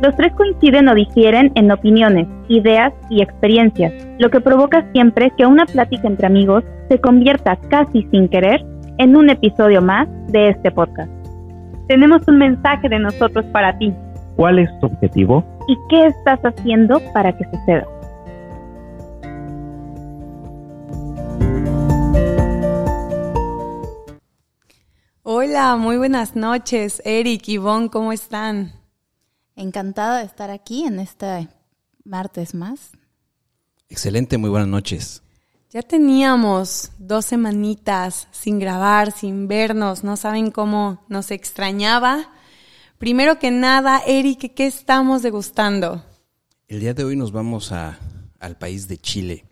los tres coinciden o difieren en opiniones, ideas y experiencias, lo que provoca siempre que una plática entre amigos se convierta casi sin querer en un episodio más de este podcast. Tenemos un mensaje de nosotros para ti. ¿Cuál es tu objetivo? ¿Y qué estás haciendo para que suceda? Hola, muy buenas noches, Eric, Ivonne, ¿cómo están? Encantada de estar aquí en este martes más. Excelente, muy buenas noches. Ya teníamos dos semanitas sin grabar, sin vernos, no saben cómo nos extrañaba. Primero que nada, Eric, ¿qué estamos degustando? El día de hoy nos vamos a, al país de Chile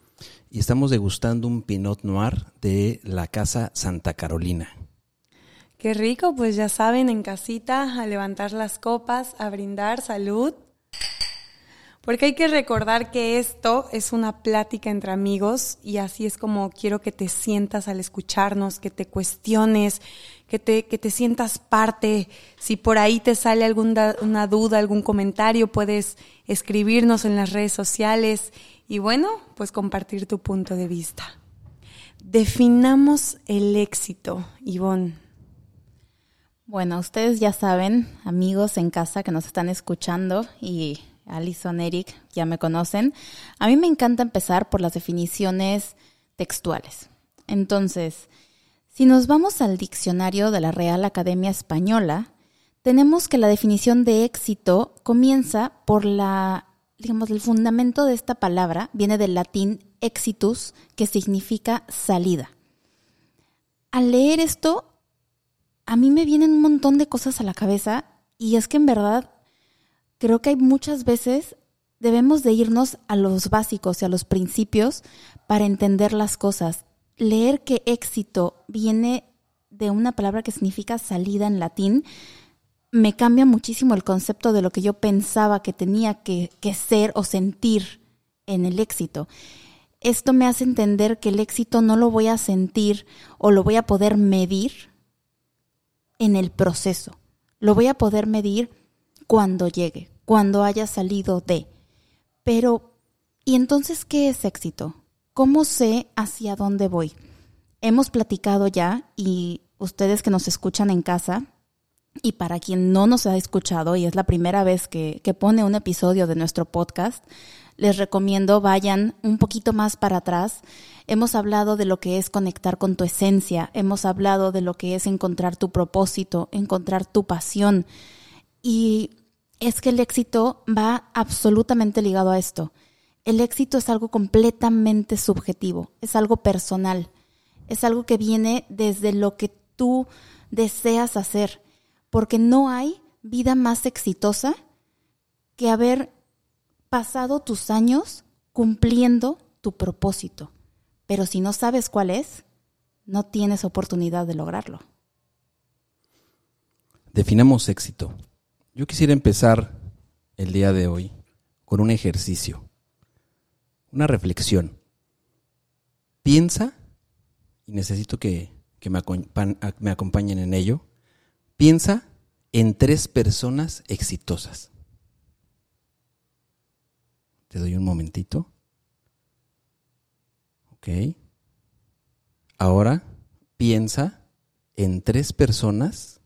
y estamos degustando un Pinot Noir de la Casa Santa Carolina. Qué rico, pues ya saben, en casita, a levantar las copas, a brindar salud. Porque hay que recordar que esto es una plática entre amigos y así es como quiero que te sientas al escucharnos, que te cuestiones, que te, que te sientas parte. Si por ahí te sale alguna una duda, algún comentario, puedes escribirnos en las redes sociales y bueno, pues compartir tu punto de vista. Definamos el éxito, Ivonne. Bueno, ustedes ya saben, amigos en casa que nos están escuchando y Alison, Eric, ya me conocen. A mí me encanta empezar por las definiciones textuales. Entonces, si nos vamos al diccionario de la Real Academia Española, tenemos que la definición de éxito comienza por la, digamos, el fundamento de esta palabra viene del latín exitus, que significa salida. Al leer esto, a mí me vienen un montón de cosas a la cabeza y es que en verdad creo que hay muchas veces debemos de irnos a los básicos y a los principios para entender las cosas. Leer que éxito viene de una palabra que significa salida en latín me cambia muchísimo el concepto de lo que yo pensaba que tenía que, que ser o sentir en el éxito. Esto me hace entender que el éxito no lo voy a sentir o lo voy a poder medir en el proceso. Lo voy a poder medir cuando llegue, cuando haya salido de. Pero, ¿y entonces qué es éxito? ¿Cómo sé hacia dónde voy? Hemos platicado ya y ustedes que nos escuchan en casa, y para quien no nos ha escuchado y es la primera vez que, que pone un episodio de nuestro podcast, les recomiendo vayan un poquito más para atrás. Hemos hablado de lo que es conectar con tu esencia, hemos hablado de lo que es encontrar tu propósito, encontrar tu pasión. Y es que el éxito va absolutamente ligado a esto. El éxito es algo completamente subjetivo, es algo personal, es algo que viene desde lo que tú deseas hacer, porque no hay vida más exitosa que haber pasado tus años cumpliendo tu propósito, pero si no sabes cuál es, no tienes oportunidad de lograrlo. Definamos éxito. Yo quisiera empezar el día de hoy con un ejercicio, una reflexión. Piensa, y necesito que, me, me acompañen en ello, piensa en tres personas exitosas. Te doy un momentito. Ok. Ahora piensa en tres personas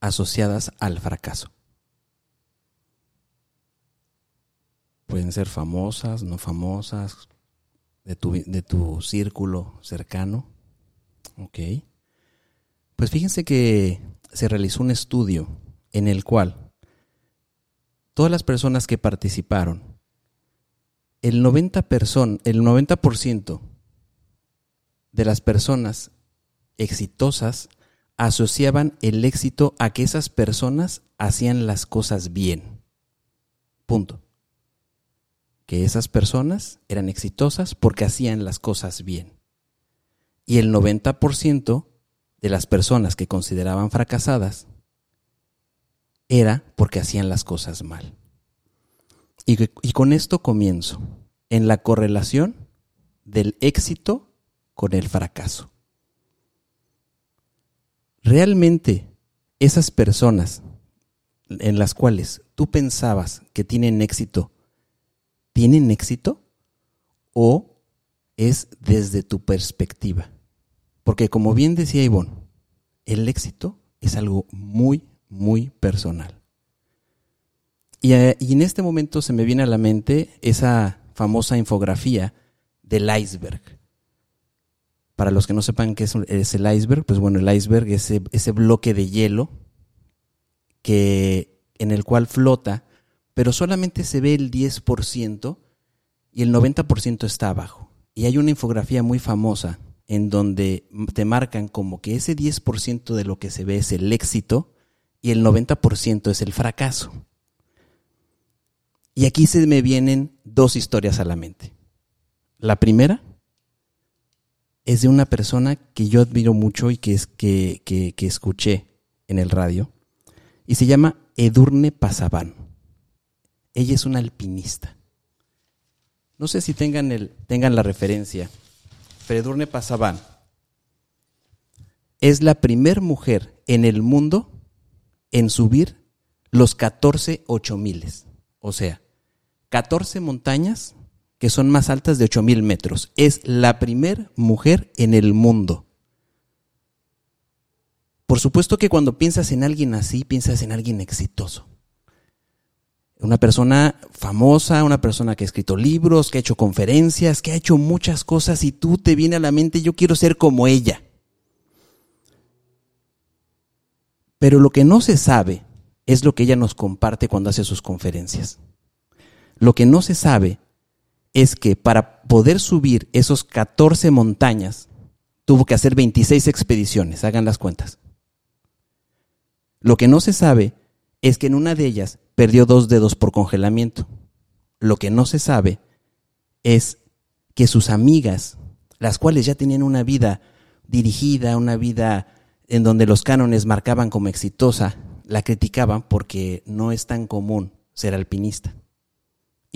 asociadas al fracaso. Pueden ser famosas, no famosas, de tu, de tu círculo cercano. Ok. Pues fíjense que se realizó un estudio en el cual todas las personas que participaron el 90%, el 90 de las personas exitosas asociaban el éxito a que esas personas hacían las cosas bien. Punto. que esas personas eran exitosas porque hacían las cosas bien. Y el 90% de las personas que consideraban fracasadas era porque hacían las cosas mal. Y, con esto comienzo, en la correlación del éxito con el fracaso. Realmente esas personas en las cuales tú pensabas que tienen éxito, ¿tienen éxito? ¿O es desde tu perspectiva? Porque como bien decía Ivonne, el éxito es algo muy, muy personal. Y, eh, y, en este momento se me viene a la mente esa famosa infografía del iceberg. Para los que no sepan qué es, es el iceberg, pues bueno, el iceberg es ese, ese bloque de hielo que, en el cual flota, pero solamente se ve el 10% y el 90% está abajo. Y hay una infografía muy famosa en donde te marcan como que ese 10% de lo que se ve es el éxito y el 90% es el fracaso. Y aquí se me vienen dos historias a la mente. La primera es de una persona que yo admiro mucho y que, es, que, que, escuché en el radio, y se llama Edurne Pasaban. Ella es una alpinista. No sé si tengan, el, tengan la referencia, pero Edurne Pasaban es la primer mujer en el mundo en subir los 14 miles. O sea, 14 montañas que son más altas de 8000 metros. Es la primer mujer en el mundo. Por supuesto que cuando piensas en alguien así, piensas en alguien exitoso. Una persona famosa, una persona que ha escrito libros, que ha hecho conferencias, que ha hecho muchas cosas y tú te viene a la mente, yo quiero ser como ella. Pero lo que no se sabe es lo que ella nos comparte cuando hace sus conferencias. Lo que no se sabe es que para poder subir esos 14 montañas, tuvo que hacer 26 expediciones, hagan las cuentas. Lo que no se sabe es que en una de ellas perdió dos dedos por congelamiento. Lo que no se sabe es que sus amigas, las cuales ya tenían una vida dirigida, una vida en donde los cánones marcaban como exitosa, la criticaban porque no es tan común ser alpinista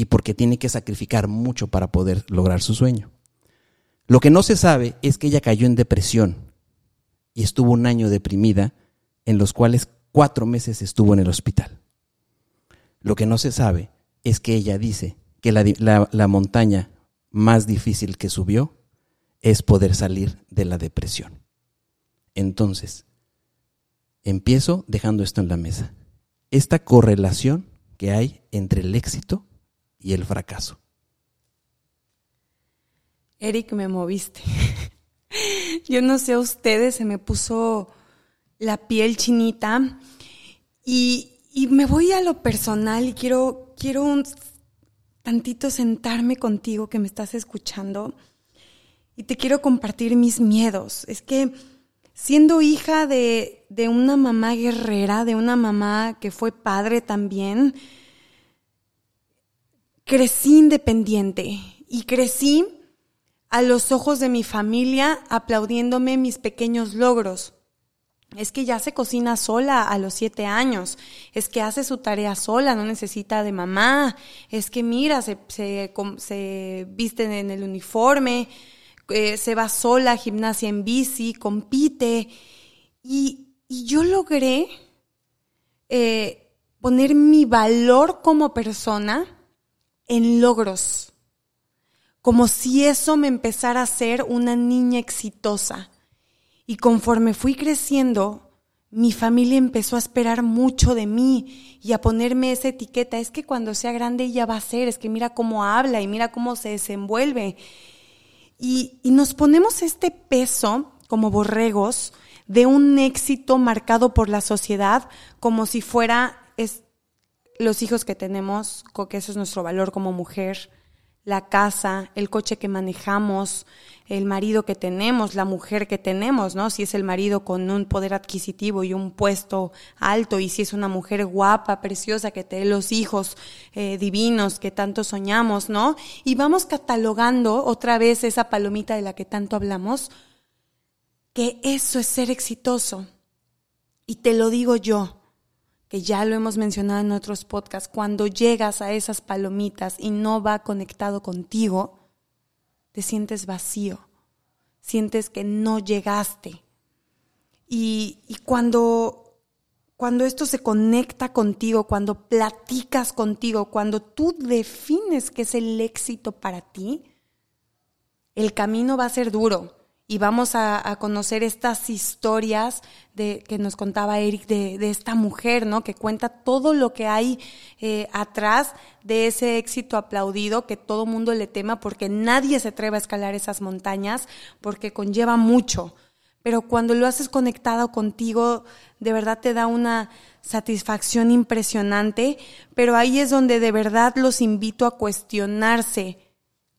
y porque tiene que sacrificar mucho para poder lograr su sueño. Lo que no se sabe es que ella cayó en depresión y estuvo un año deprimida, en los cuales cuatro meses estuvo en el hospital. Lo que no se sabe es que ella dice que la, la montaña más difícil que subió es poder salir de la depresión. Entonces, empiezo dejando esto en la mesa. Esta correlación que hay entre el éxito y el fracaso. Eric, me moviste. Yo no sé a ustedes, se me puso la piel chinita y, y, me voy a lo personal y quiero, quiero un tantito sentarme contigo que me estás escuchando y te quiero compartir mis miedos. Es que siendo hija de, de una mamá guerrera, de una mamá que fue padre también, crecí independiente y crecí a los ojos de mi familia aplaudiéndome mis pequeños logros. Es que ya se cocina sola a los siete años, es que hace su tarea sola, no necesita de mamá, es que mira, se, se, visten en el uniforme, eh, se va sola a gimnasia en bici, compite. Y, y yo logré eh, poner mi valor como persona en logros, como si eso me empezara a ser una niña exitosa. Y conforme fui creciendo, mi familia empezó a esperar mucho de mí y a ponerme esa etiqueta. Es que cuando sea grande ella va a ser, es que mira cómo habla y mira cómo se desenvuelve. Y, y nos ponemos este peso como borregos de un éxito marcado por la sociedad como si fuera es, los hijos que tenemos, que eso es nuestro valor como mujer, la casa, el coche que manejamos, el marido que tenemos, la mujer que tenemos, ¿no? Si es el marido con un poder adquisitivo y un puesto alto, y si es una mujer guapa, preciosa, que te dé los hijos eh, divinos que tanto soñamos, ¿no? Y vamos catalogando otra vez esa palomita de la que tanto hablamos, que eso es ser exitoso. Y te lo digo yo, que ya lo hemos mencionado en otros podcasts, cuando llegas a esas palomitas y no va conectado contigo, te sientes vacío, sientes que no llegaste. Y, y cuando, cuando esto se conecta contigo, cuando platicas contigo, cuando tú defines qué es el éxito para ti, el camino va a ser duro, y vamos a, conocer estas historias de, que nos contaba Eric de, esta mujer, ¿no? Que cuenta todo lo que hay eh, atrás de ese éxito aplaudido que todo mundo le tema porque nadie se atreve a escalar esas montañas porque conlleva mucho. Pero cuando lo haces conectado contigo, de verdad te da una satisfacción impresionante. Pero ahí es donde de verdad los invito a cuestionarse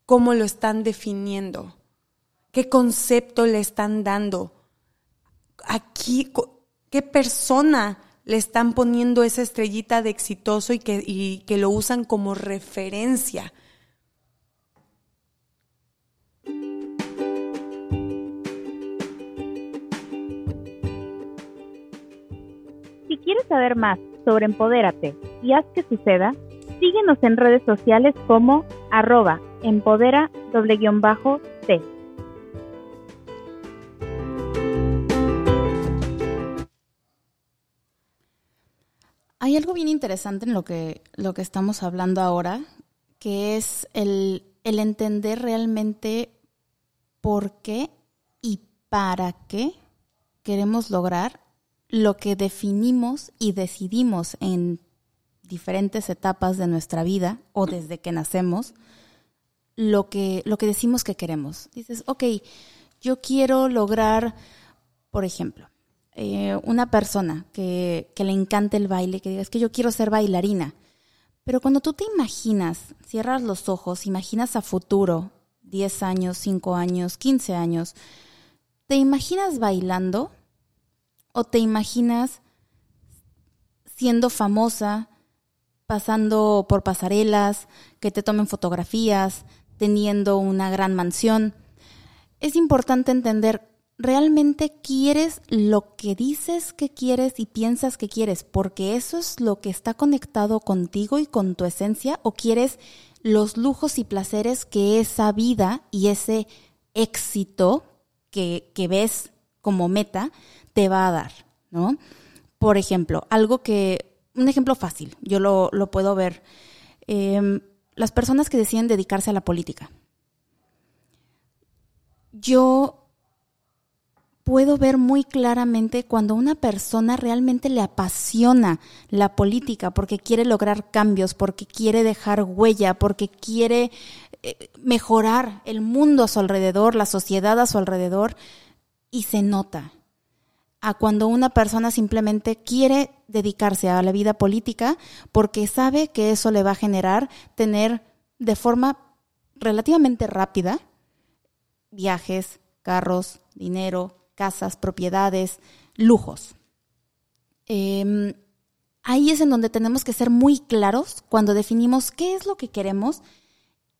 cómo lo están definiendo ¿Qué concepto le están dando? Aquí, ¿qué persona le están poniendo esa estrellita de exitoso y que, que lo usan como referencia? Si quieres saber más sobre Empodérate y haz que suceda, síguenos en redes sociales como arroba empodera-t. Hay algo bien interesante en lo que, lo que estamos hablando ahora, que es el, el entender realmente por qué y para qué queremos lograr lo que definimos y decidimos en diferentes etapas de nuestra vida o desde que nacemos, lo que, lo que decimos que queremos. Dices, ok, yo quiero lograr, por ejemplo, eh, una persona que, le encante el baile, que diga, es que yo quiero ser bailarina. Pero cuando tú te imaginas, cierras los ojos, imaginas a futuro, 10 años, 5 años, 15 años, ¿te imaginas bailando? ¿O te imaginas siendo famosa, pasando por pasarelas, que te tomen fotografías, teniendo una gran mansión? Es importante entender realmente quieres lo que dices que quieres y piensas que quieres, porque eso es lo que está conectado contigo y con tu esencia, o quieres los lujos y placeres que esa vida y ese éxito que, ves como meta te va a dar, ¿no? Por ejemplo, algo que, un ejemplo fácil, yo lo, puedo ver, em, las personas que deciden dedicarse a la política. Yo puedo ver muy claramente cuando una persona realmente le apasiona la política porque quiere lograr cambios, porque quiere dejar huella, porque quiere eh, mejorar el mundo a su alrededor, la sociedad a su alrededor, y se nota. A cuando una persona simplemente quiere dedicarse a la vida política porque sabe que eso le va a generar tener de forma relativamente rápida viajes, carros, dinero, casas, propiedades, lujos. Em, ahí es en donde tenemos que ser muy claros cuando definimos qué es lo que queremos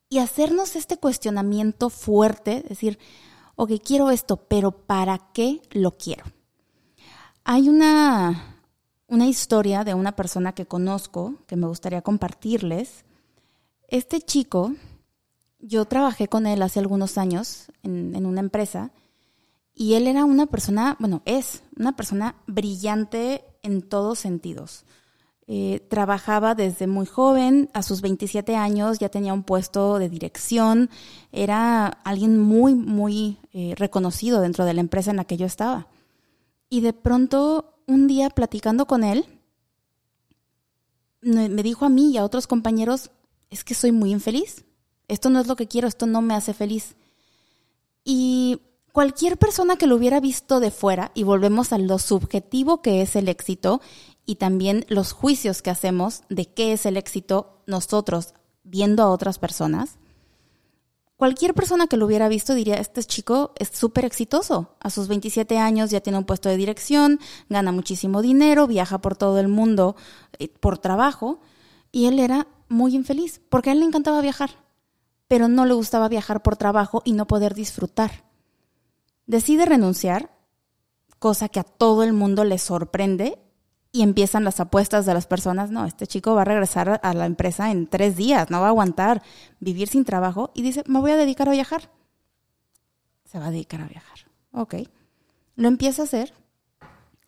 y hacernos este cuestionamiento fuerte, decir, ok, quiero esto, pero ¿para qué lo quiero? Hay una, una historia de una persona que conozco que me gustaría compartirles. Este chico, yo trabajé con él hace algunos años en, en una empresa y él era una persona, bueno, es una persona brillante en todos sentidos. Eh, trabajaba desde muy joven, a sus 27 años ya tenía un puesto de dirección, era alguien muy, muy eh, reconocido dentro de la empresa en la que yo estaba. Y de pronto, un día platicando con él, me dijo a mí y a otros compañeros, es que soy muy infeliz, esto no es lo que quiero, esto no me hace feliz. Y Cualquier persona que lo hubiera visto de fuera, y volvemos a lo subjetivo que es el éxito, y también los juicios que hacemos de qué es el éxito nosotros viendo a otras personas, cualquier persona que lo hubiera visto diría, este chico es súper exitoso. A sus 27 años ya tiene un puesto de dirección, gana muchísimo dinero, viaja por todo el mundo eh, por trabajo. Y él era muy infeliz, porque a él le encantaba viajar, pero no le gustaba viajar por trabajo y no poder disfrutar. Decide renunciar, cosa que a todo el mundo le sorprende, y empiezan las apuestas de las personas, no, este chico va a regresar a la empresa en tres días, no va a aguantar vivir sin trabajo y dice, me voy a dedicar a viajar. Se va a dedicar a viajar. Ok. Lo empieza a hacer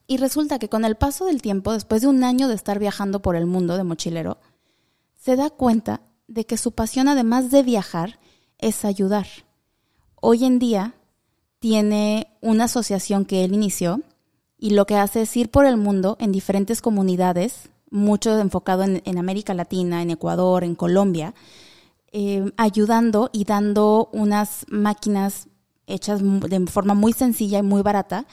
y resulta que con el paso del tiempo, después de un año de estar viajando por el mundo de mochilero, se da cuenta de que su pasión, además de viajar, es ayudar. Hoy en día tiene una asociación que él inició y lo que hace es ir por el mundo en diferentes comunidades, mucho enfocado en, América Latina, en Ecuador, en Colombia, eh, ayudando y dando unas máquinas hechas de forma muy sencilla y muy barata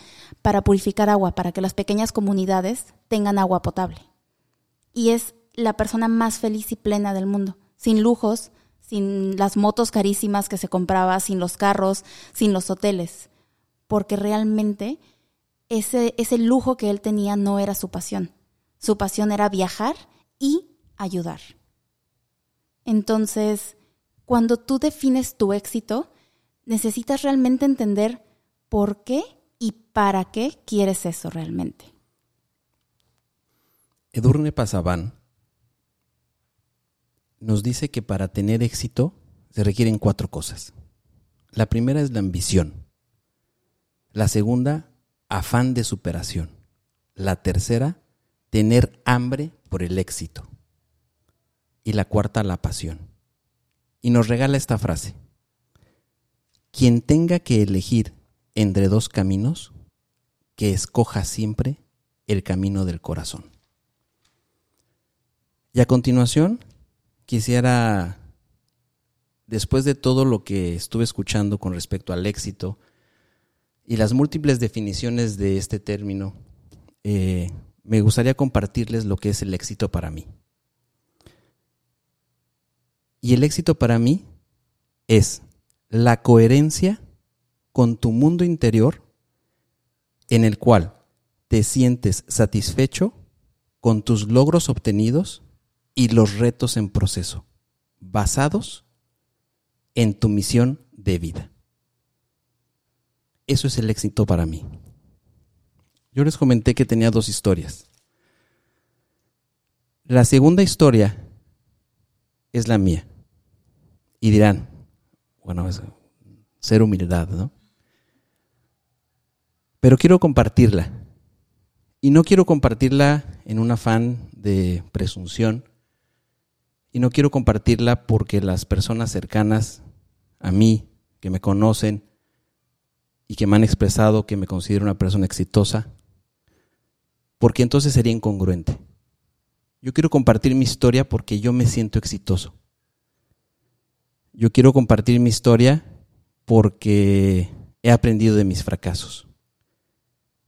para purificar agua, para que las pequeñas comunidades tengan agua potable. Y es la persona más feliz y plena del mundo, sin lujos, sin las motos carísimas que se compraba, sin los carros, sin los hoteles, porque realmente ese, ese lujo que él tenía no era su pasión. Su pasión era viajar y ayudar. Entonces, cuando tú defines tu éxito, necesitas realmente entender por qué y para qué quieres eso realmente. Edurne Pasaban nos dice que para tener éxito se requieren cuatro cosas. La primera es la ambición. La segunda, afán de superación. La tercera, tener hambre por el éxito. Y la cuarta, la pasión. Y nos regala esta frase. Quien tenga que elegir entre dos caminos, que escoja siempre el camino del corazón. Y a continuación, quisiera, después de todo lo que estuve escuchando con respecto al éxito, y las múltiples definiciones de este término, eh, me gustaría compartirles lo que es el éxito para mí. Y el éxito para mí es la coherencia con tu mundo interior en el cual te sientes satisfecho con tus logros obtenidos y los retos en proceso, basados en tu misión de vida. Eso es el éxito para mí. Yo les comenté que tenía dos historias. La segunda historia es la mía. Y dirán, bueno, es ser humildad, ¿no? Pero quiero compartirla. Y no quiero compartirla en un afán de presunción. Y no quiero compartirla porque las personas cercanas a mí, que me conocen, y que me han expresado que me considero una persona exitosa, porque entonces sería incongruente. Yo quiero compartir mi historia porque yo me siento exitoso. Yo quiero compartir mi historia porque he aprendido de mis fracasos.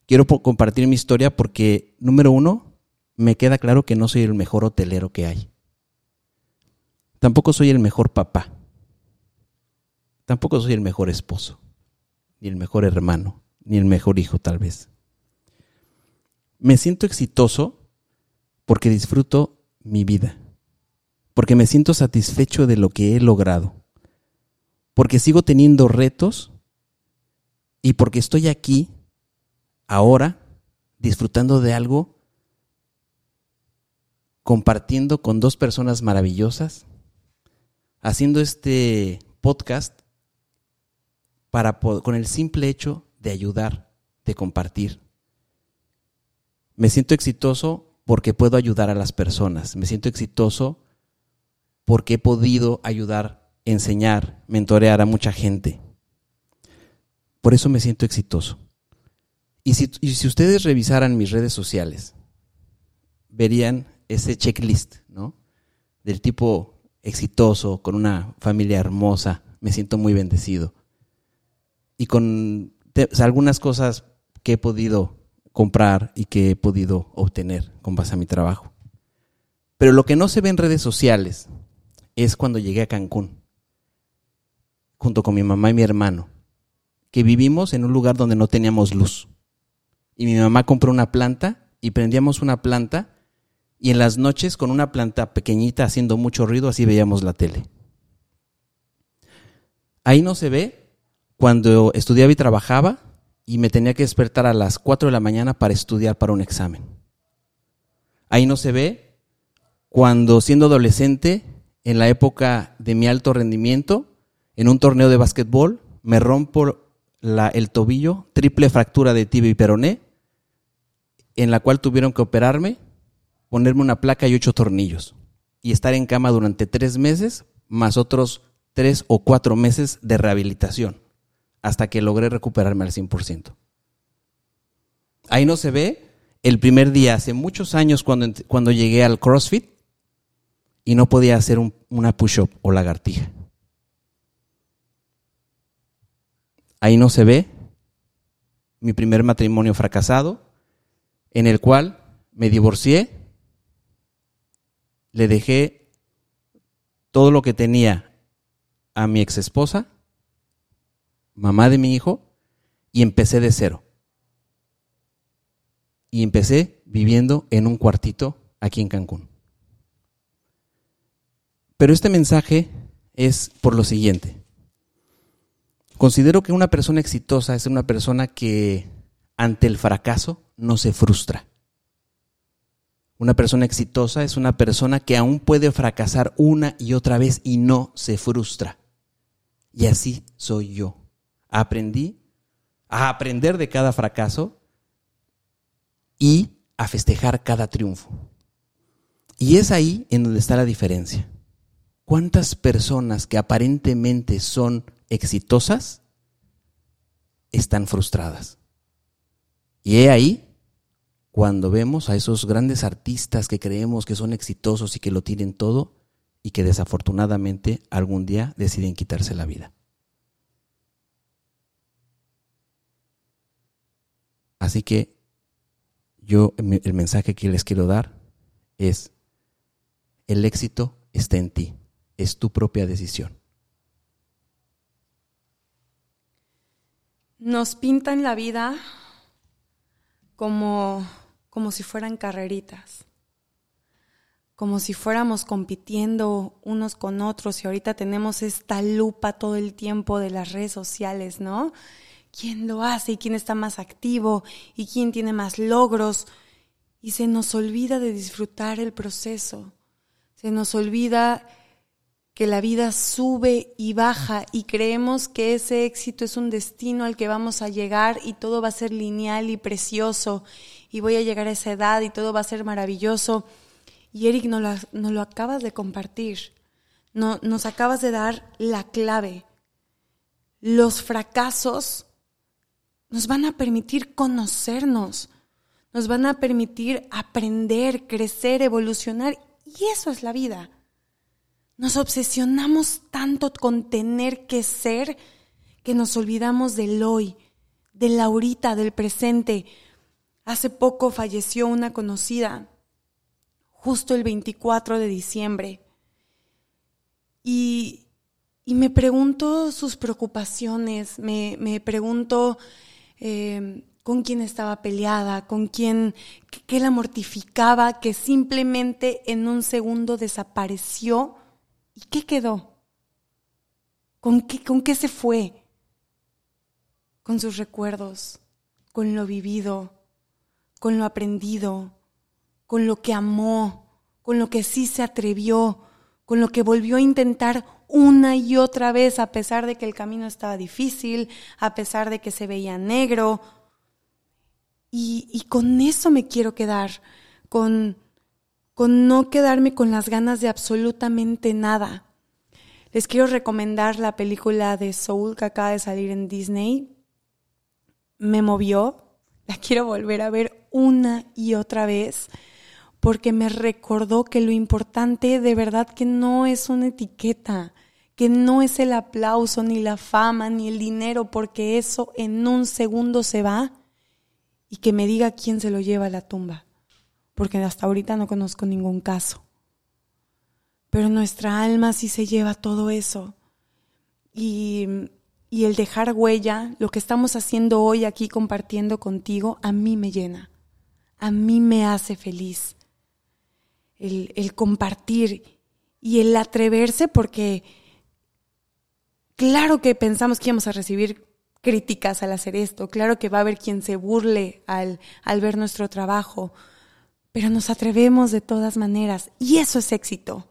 Quiero compartir mi historia porque, número uno, me queda claro que no soy el mejor hotelero que hay. Tampoco soy el mejor papá. Tampoco soy el mejor esposo ni el mejor hermano, ni el mejor hijo tal vez. Me siento exitoso porque disfruto mi vida, porque me siento satisfecho de lo que he logrado, porque sigo teniendo retos y porque estoy aquí ahora disfrutando de algo, compartiendo con dos personas maravillosas, haciendo este podcast para con el simple hecho de ayudar, de compartir. Me siento exitoso porque puedo ayudar a las personas. Me siento exitoso porque he podido ayudar, enseñar, mentorear a mucha gente. Por eso me siento exitoso. Y si, y si ustedes revisaran mis redes sociales, verían ese checklist, ¿no? Del tipo exitoso, con una familia hermosa, me siento muy bendecido y con algunas cosas que he podido comprar y que he podido obtener con base a mi trabajo. Pero lo que no se ve en redes sociales es cuando llegué a Cancún. junto con mi mamá y mi hermano, que vivimos en un lugar donde no teníamos luz. Y mi mamá compró una planta y prendíamos una planta y en las noches con una planta pequeñita haciendo mucho ruido así veíamos la tele. Ahí no se ve cuando estudiaba y trabajaba y me tenía que despertar a las 4 de la mañana para estudiar para un examen. Ahí no se ve cuando siendo adolescente, en la época de mi alto rendimiento, en un torneo de básquetbol, me rompo el tobillo, triple fractura de tibia y peroné, en la cual tuvieron que operarme, ponerme una placa y ocho tornillos, y estar en cama durante tres meses, más otros tres o cuatro meses de rehabilitación, hasta que logré recuperarme al 100%. Ahí no se ve el primer día, hace muchos años cuando, cuando llegué al CrossFit, y no podía hacer una push-up o lagartija. Ahí no se ve mi primer matrimonio fracasado, en el cual me divorcié, le dejé todo lo que tenía a mi ex esposa, mamá de mi hijo, y empecé de cero. Y empecé viviendo en un cuartito aquí en Cancún. Pero este mensaje es por lo siguiente. Considero que una persona exitosa es una persona que ante el fracaso no se frustra. Una persona exitosa es una persona que aún puede fracasar una y otra vez y no se frustra. Y así soy yo. Aprendí a aprender de cada fracaso y a festejar cada triunfo. Y es ahí en donde está la diferencia. ¿Cuántas personas que aparentemente son exitosas están frustradas? Y he ahí cuando vemos a esos grandes artistas que creemos que son exitosos y que lo tienen todo y que desafortunadamente algún día deciden quitarse la vida. Así que yo el mensaje que les quiero dar es, el éxito está en ti es tu propia decisión. Nos pintan la vida como, como si fueran carreritas, como si fuéramos compitiendo unos con otros y ahorita tenemos esta lupa todo el tiempo de las redes sociales, ¿no? ¿Quién lo hace y quién está más activo y quién tiene más logros? Y se nos olvida de disfrutar el proceso, se nos olvida que la vida sube y baja y creemos que ese éxito es un destino al que vamos a llegar y todo va a ser lineal y precioso y voy a llegar a esa edad y todo va a ser maravilloso. Y Eric nos lo, lo acabas de compartir, no, nos acabas de dar la clave. Los fracasos nos van a permitir conocernos, nos van a permitir aprender, crecer, evolucionar y eso es la vida. Nos obsesionamos tanto con tener que ser que nos olvidamos del hoy, del ahorita, del presente. Hace poco falleció una conocida, justo el 24 de diciembre. Y, me pregunto sus preocupaciones, me, pregunto eh, con quién estaba peleada, con quién, qué la mortificaba, que simplemente en un segundo desapareció ¿Y qué quedó? ¿Con qué, ¿Con qué se fue? Con sus recuerdos, con lo vivido, con lo aprendido, con lo que amó, con lo que sí se atrevió, con lo que volvió a intentar una y otra vez a pesar de que el camino estaba difícil, a pesar de que se veía negro. Y, y con eso me quiero quedar, con no quedarme con las ganas de absolutamente nada. Les quiero recomendar la película de Soul que acaba de salir en Disney. Me movió, la quiero volver a ver una y otra vez porque me recordó que lo importante de verdad que no es una etiqueta, que no es el aplauso, ni la fama, ni el dinero, porque eso en un segundo se va y que me diga quién se lo lleva a la tumba porque hasta ahorita no conozco ningún caso. Pero nuestra alma sí se lleva todo eso. y, y el dejar huella, lo que estamos haciendo hoy aquí compartiendo contigo, a mí me llena, a mí me hace feliz. El, el compartir y el atreverse porque claro que pensamos que íbamos a recibir críticas al hacer esto, claro que va a haber quien se burle al, al ver nuestro trabajo, pero nos atrevemos de todas maneras y eso es éxito,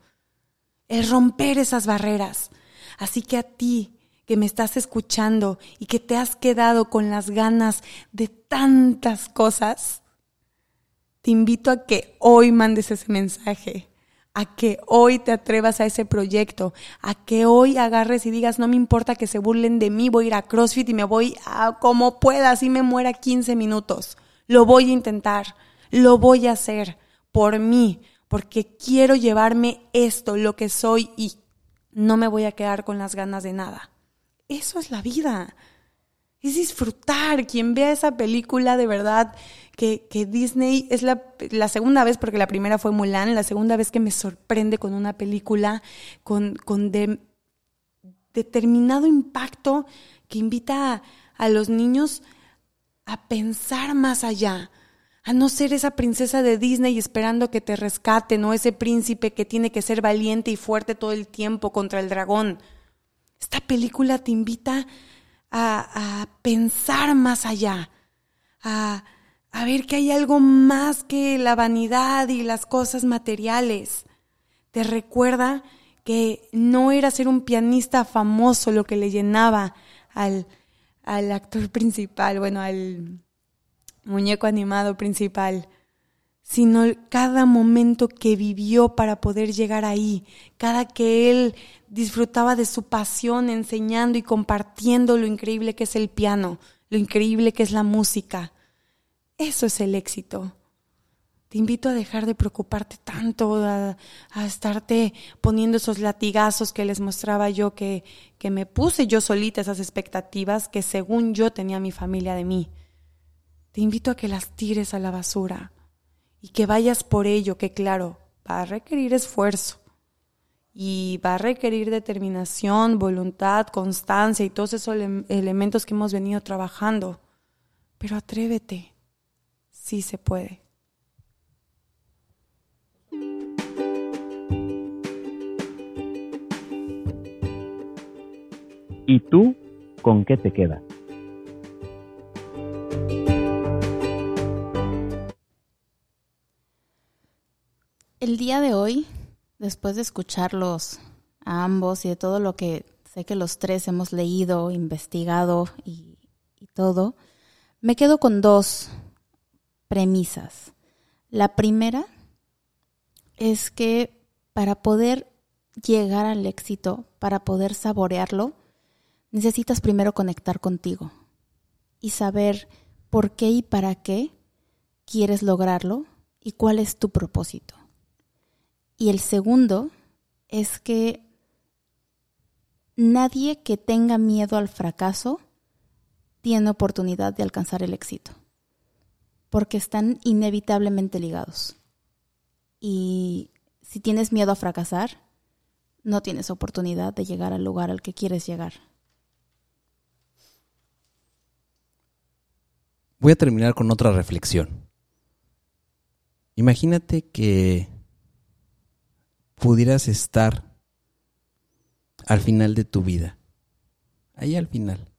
el romper esas barreras. Así que a ti que me estás escuchando y que te has quedado con las ganas de tantas cosas, te invito a que hoy mandes ese mensaje a que hoy te atrevas a ese proyecto, a que hoy agarres y digas, no me importa que se burlen de mí, voy a ir a CrossFit y me voy a como pueda, así me muera 15 minutos. Lo voy a intentar, lo voy a hacer por mí, porque quiero llevarme esto, lo que soy y no me voy a quedar con las ganas de nada. Eso es la vida es disfrutar. Quien vea esa película de verdad, que, que Disney es la, la, segunda vez, porque la primera fue Mulan, la segunda vez que me sorprende con una película con, con determinado impacto que invita a los niños a pensar más allá, a no ser esa princesa de Disney esperando que te rescaten o ese príncipe que tiene que ser valiente y fuerte todo el tiempo contra el dragón. Esta película te invita a, pensar más allá, a, a ver que hay algo más que la vanidad y las cosas materiales. Te recuerda que no era ser un pianista famoso lo que le llenaba al, al actor principal, bueno, al muñeco animado principal, sino cada momento que vivió para poder llegar ahí, cada que él disfrutaba de su pasión enseñando y compartiendo lo increíble que es el piano, lo increíble que es la música. Eso es el éxito. Te invito a dejar de preocuparte tanto, a, estarte poniendo esos latigazos que les mostraba yo, que, que me puse yo solita esas expectativas que según yo tenía mi familia de mí. Te invito a que las tires a la basura y que vayas por ello, que claro, va a requerir esfuerzo y va a requerir determinación, voluntad, constancia y todos esos elementos que hemos venido trabajando. Pero atrévete, sí se puede. ¿Y tú con qué te quedas? El día de hoy, después de escucharlos a ambos y de todo lo que sé que los tres hemos leído, investigado y, todo, me quedo con dos premisas. La primera es que para poder llegar al éxito, para poder saborearlo, necesitas primero conectar contigo y saber por qué y para qué quieres lograrlo y cuál es tu propósito. Y el segundo es que nadie que tenga miedo al fracaso tiene oportunidad de alcanzar el éxito, porque están inevitablemente ligados. Y si tienes miedo a fracasar, no tienes oportunidad de llegar al lugar al que quieres llegar. Voy a terminar con otra reflexión. Imagínate que pudieras estar al final de tu vida, ahí al final,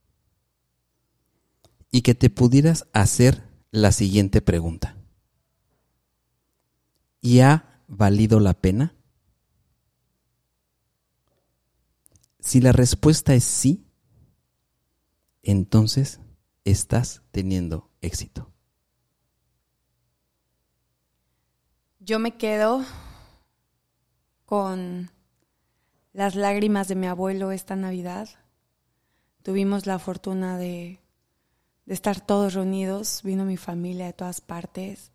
y que te pudieras hacer la siguiente pregunta. ¿Y ha valido la pena? Si la respuesta es sí, entonces estás teniendo éxito. Yo me quedo con las lágrimas de mi abuelo esta Navidad. Tuvimos la fortuna de, estar todos reunidos, vino mi familia de todas partes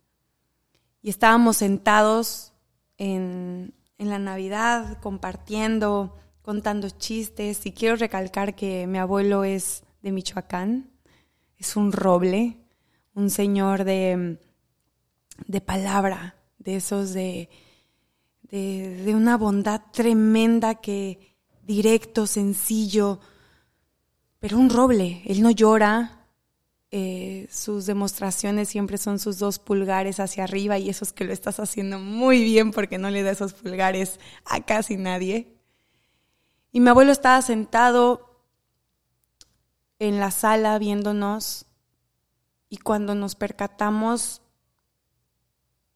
y estábamos sentados en, en la Navidad compartiendo, contando chistes y quiero recalcar que mi abuelo es de Michoacán, es un roble, un señor de, de palabra, de esos de una bondad tremenda que directo, sencillo, pero un roble, él no llora, eh, sus demostraciones siempre son sus dos pulgares hacia arriba y eso es que lo estás haciendo muy bien porque no le da esos pulgares a casi nadie. Y mi abuelo estaba sentado en la sala viéndonos y cuando nos percatamos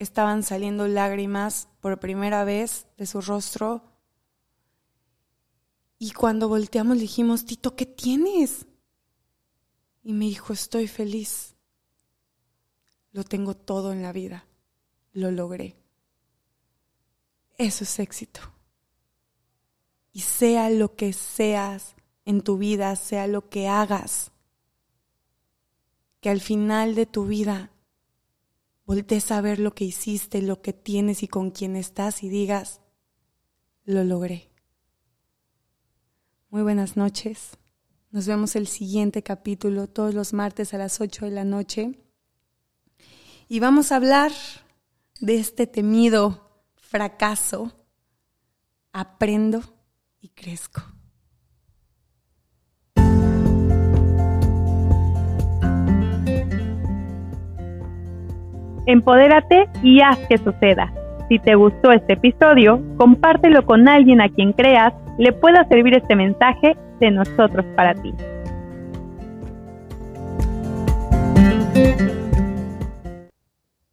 estaban saliendo lágrimas por primera vez de su rostro. Y cuando volteamos le dijimos, Tito, ¿qué tienes? Y me dijo, estoy feliz. Lo tengo todo en la vida. Lo logré. Eso es éxito. Y sea lo que seas en tu vida, sea lo que hagas, que al final de tu vida voltees a ver lo que hiciste, lo que tienes y con quién estás y digas, lo logré. Muy buenas noches. Nos vemos el siguiente capítulo todos los martes a las 8 de la noche. Y vamos a hablar de este temido fracaso. Aprendo y crezco. Empodérate y haz que suceda. Si te gustó este episodio, compártelo con alguien a quien creas le pueda servir este mensaje de nosotros para ti.